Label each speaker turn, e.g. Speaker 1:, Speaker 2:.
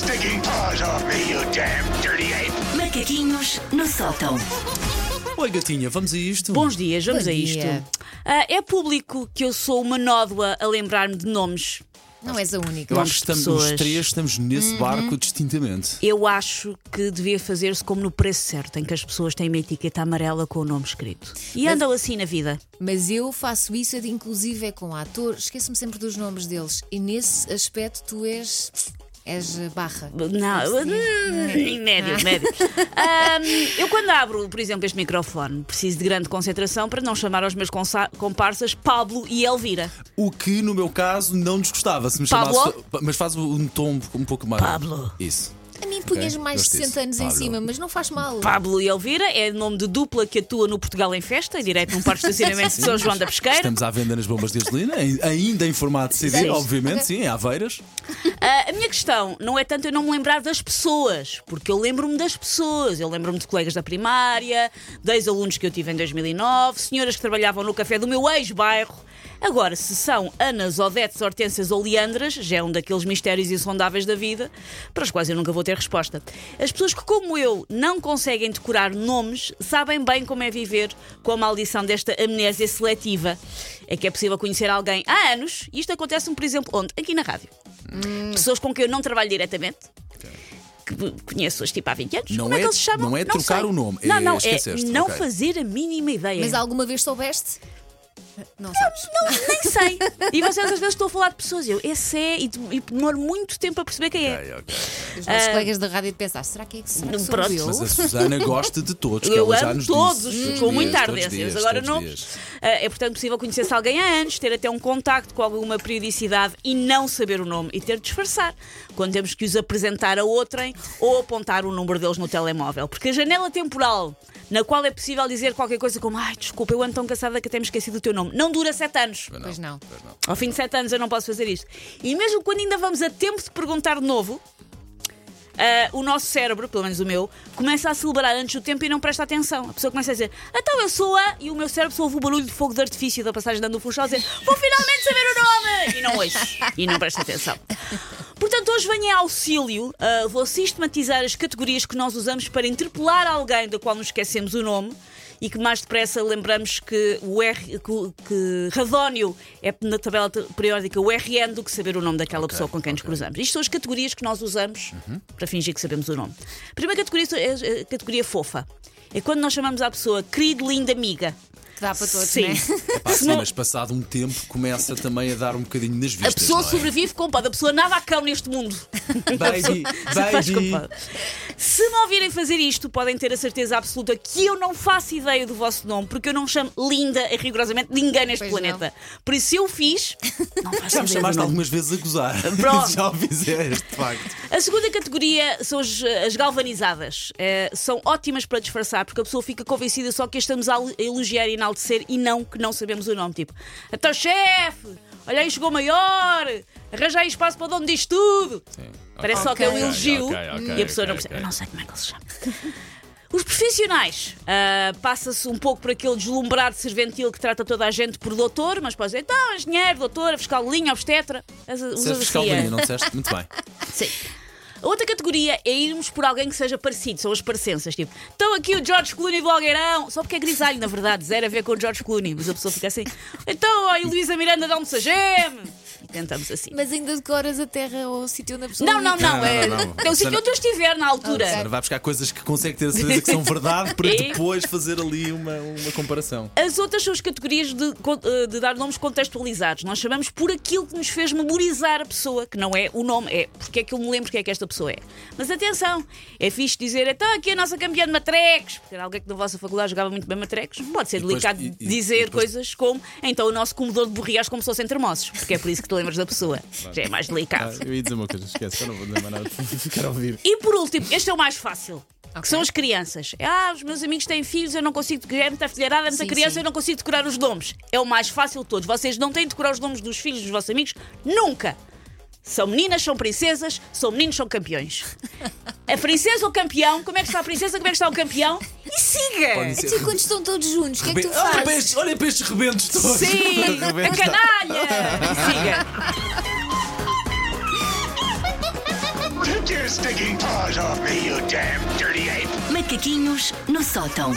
Speaker 1: stinking paws off me, you damn dirty ape!
Speaker 2: Macaquinhos no sótão.
Speaker 3: Oi, gatinha, vamos a isto?
Speaker 4: Bons dias, vamos
Speaker 5: Bom
Speaker 4: a isto.
Speaker 5: dia.
Speaker 4: Ah, é público que eu sou uma nódoa a lembrar-me de nomes.
Speaker 5: Não és a única.
Speaker 3: Eu acho que estamos, os
Speaker 4: pessoas.
Speaker 3: três estamos nesse barco distintamente.
Speaker 4: Eu acho que devia fazer-se como no preço certo, em que as pessoas têm uma etiqueta amarela com o nome escrito. E
Speaker 5: Mas-
Speaker 4: andam assim na vida.
Speaker 5: Mas eu faço isso, inclusive é com atores, esqueço-me sempre dos nomes deles. E nesse aspecto tu és. És barra.
Speaker 4: Não, médio, médio. Ahm, eu, quando abro, por exemplo, este microfone, preciso de grande concentração para não chamar aos meus comparsas Pablo e Elvira.
Speaker 3: O que no meu caso não nos gostava se me
Speaker 4: Pablo?
Speaker 3: chamasse. Mas faz um tom um pouco mais.
Speaker 4: Pablo.
Speaker 3: Isso.
Speaker 5: A mim punhas
Speaker 3: Ok,
Speaker 5: mais de
Speaker 3: gosto
Speaker 5: 60
Speaker 3: disso.
Speaker 5: anos em
Speaker 3: Pablo.
Speaker 5: cima, mas não faz mal.
Speaker 4: Pablo e Elvira é nome de dupla que atua no Portugal em Festa, em direto num parque de estacionamento de São João da Pesqueira.
Speaker 3: Estamos à venda nas bombas de gasolina, em- ainda em formato CD,
Speaker 4: Sim.
Speaker 3: obviamente, sim, em Aveiras.
Speaker 4: Ah, a minha questão não é tanto eu não me lembrar das pessoas, porque eu lembro-me das pessoas. Eu lembro-me de colegas da primária, de ex-alunos que eu tive em 2009, senhoras que trabalhavam no café do meu ex-bairro. Agora, se são Anas, Odetes, Hortênsias ou Leandras, já é um daqueles mistérios insondáveis da vida, para os quais eu nunca vou ter resposta. As pessoas que, como eu, não conseguem decorar nomes, sabem bem como é viver com a maldição desta amnésia seletiva. É que é possível conhecer alguém há anos, e isto acontece-me, por exemplo, onde? Aqui na rádio pessoas com quem eu não trabalho diretamente. Que conheço-as tipo há 20 anos.
Speaker 3: Não
Speaker 4: Como é,
Speaker 3: é-
Speaker 4: que eles se chamam?
Speaker 3: não é trocar
Speaker 4: sei.
Speaker 3: o nome,
Speaker 4: Não,
Speaker 3: é
Speaker 4: não, é
Speaker 3: esqueceste,
Speaker 4: não
Speaker 3: ok.
Speaker 4: fazer a mínima ideia.
Speaker 5: Mas alguma vez soubeste? Não sabes.
Speaker 4: Não, nem sei. E vocês às vezes estão a falar de pessoas. e Eu, esse é, e, e demoro muito tempo a perceber quem é.
Speaker 3: Ok, ok.
Speaker 5: Os nossos colegas da rádio pensar, será que é que sou
Speaker 4: Pronto.
Speaker 5: eu?
Speaker 3: Mas a Susana gosta de todos, que
Speaker 4: Eu amo
Speaker 3: nos
Speaker 4: todos,
Speaker 3: disse. Todos
Speaker 4: com muita ardência. agora não. Ah, é portanto possível conhecer-se alguém há anos, ter até um contacto com alguma periodicidade e não saber o nome e ter de disfarçar quando temos que os apresentar a outrem ou apontar o número deles no telemóvel. Porque a janela temporal na qual é possível dizer qualquer coisa como ai, desculpa, eu ando tão cansada que até me esqueci do teu nome, não dura sete anos.
Speaker 5: Pois não.
Speaker 4: Ao fim de sete anos eu não posso fazer isto. E mesmo quando ainda vamos a tempo de perguntar de novo, ah, o nosso cérebro, pelo menos o meu, começa a celebrar antes do tempo e não presta atenção. A pessoa começa a dizer, então eu sou a. E o meu cérebro só ouve o barulho de fogo de artifício da passagem dando o funchal a dizer, vou finalmente saber o nome! E não ouço. E não presta atenção. Portanto, hoje venho em auxílio, ah, vou sistematizar as categorias que nós usamos para interpelar alguém da qual nos esquecemos o nome e que mais depressa lembramos que o R, que, que Radónio é na tabela periódica o RN do que saber o nome daquela pessoa com quem nos cruzamos. Isto são as categorias que nós usamos para fingir que sabemos o nome. A primeira categoria é a categoria fofa. É quando nós chamamos à pessoa querido, linda amiga.
Speaker 5: Que dá para todos,
Speaker 4: Sim.
Speaker 5: né?
Speaker 3: Pá, sim, mas passado um tempo começa também a dar um bocadinho nas
Speaker 4: A
Speaker 3: vistas.
Speaker 4: pessoa
Speaker 3: não é?
Speaker 4: sobrevive com pode. A pessoa nada a cão neste mundo.
Speaker 3: Baby, baby.
Speaker 4: Se me ouvirem fazer isto, podem ter a certeza absoluta que eu não faço ideia do vosso nome, porque eu não chamo linda a rigorosamente ninguém neste
Speaker 5: Pois
Speaker 4: planeta. Por isso, se eu fiz, não faço
Speaker 3: Já me chamaste algumas vezes a gozar.
Speaker 4: Pronto.
Speaker 3: Já o fizeste, de facto.
Speaker 4: A segunda categoria são as, as galvanizadas. Eh, são ótimas para disfarçar, porque a pessoa fica convencida só que a estamos a elogiar e enaltecer e não que não sabemos o nome. Tipo, então chefe, olha aí, chegou maior, arranja aí espaço para o dono disto tudo. Parece só que é um elogio
Speaker 3: ok, ok,
Speaker 4: e a pessoa não percebe. Eu não sei como é que ele se chama. Os profissionais ah, passa-se um pouco por aquele deslumbrar de serventil que trata toda a gente por doutor, mas pode dizer, então, engenheiro, doutora, fiscal de linha, obstetra. Usa-
Speaker 3: fiscal de linha, não disseste? Muito bem.
Speaker 4: Sim. Outra categoria é irmos por alguém que seja parecido, são as parecenças. Tipo, estão aqui o George Clooney do Algueirão, só porque é grisalho, na verdade, zero a ver com o George Clooney, mas a pessoa fica assim, então a Luísa Miranda dá um sageme. Tentamos assim.
Speaker 5: Mas ainda decoras a terra ou o sítio onde a pessoa
Speaker 4: Não, não, não,
Speaker 3: Não,
Speaker 4: é,
Speaker 3: não, não.
Speaker 4: é o sítio onde eu estiver na altura.
Speaker 5: Ok.
Speaker 3: Agora vai buscar coisas que consegue ter a certeza que são verdade para
Speaker 4: E?
Speaker 3: depois fazer ali uma, uma comparação.
Speaker 4: As outras são as categorias de, eh, de dar nomes contextualizados. Nós chamamos por aquilo que nos fez memorizar a pessoa, que não é o nome, é porque é que eu me lembro quem é que esta pessoa é. Mas atenção, é fixe dizer, então aqui a nossa campeã de matrecos, porque era alguém que na vossa faculdade jogava muito bem matrecos. Pode ser
Speaker 3: depois-
Speaker 4: delicado
Speaker 3: e- e-
Speaker 4: dizer
Speaker 3: e depois-
Speaker 4: coisas como, então o nosso comedor de borrias começou sem termossos, porque é por isso que te lembras da pessoa. Já é mais delicado.
Speaker 3: eu ia dizer uma coisa, esquece, eu não vou dizer mais nada. Ficar a ouvir.
Speaker 4: E por último, este é o mais fácil. Que
Speaker 5: Ok.
Speaker 4: são as crianças. Ah, os meus amigos têm filhos, eu não consigo decorar, é muita filharada, é muita
Speaker 5: Sim,
Speaker 4: criança,
Speaker 5: sim.
Speaker 4: eu não consigo decorar os nomes. É o mais fácil de todos. Vocês não têm de decorar os nomes dos filhos dos vossos amigos nunca. São meninas, são princesas, são meninos, são campeões. A princesa ou o campeão, como é que está a princesa, como é que está o campeão? E siga!
Speaker 3: Podem ser-
Speaker 5: Então, quando estão todos juntos, o que é que tu
Speaker 3: Olha para
Speaker 5: fazes?
Speaker 3: estes, olha para estes rebentos todos.
Speaker 4: Sim! A canalha! E siga!
Speaker 1: Take your your stinking paws off me, you damn dirty ape!
Speaker 2: Macaquinhos no sótão.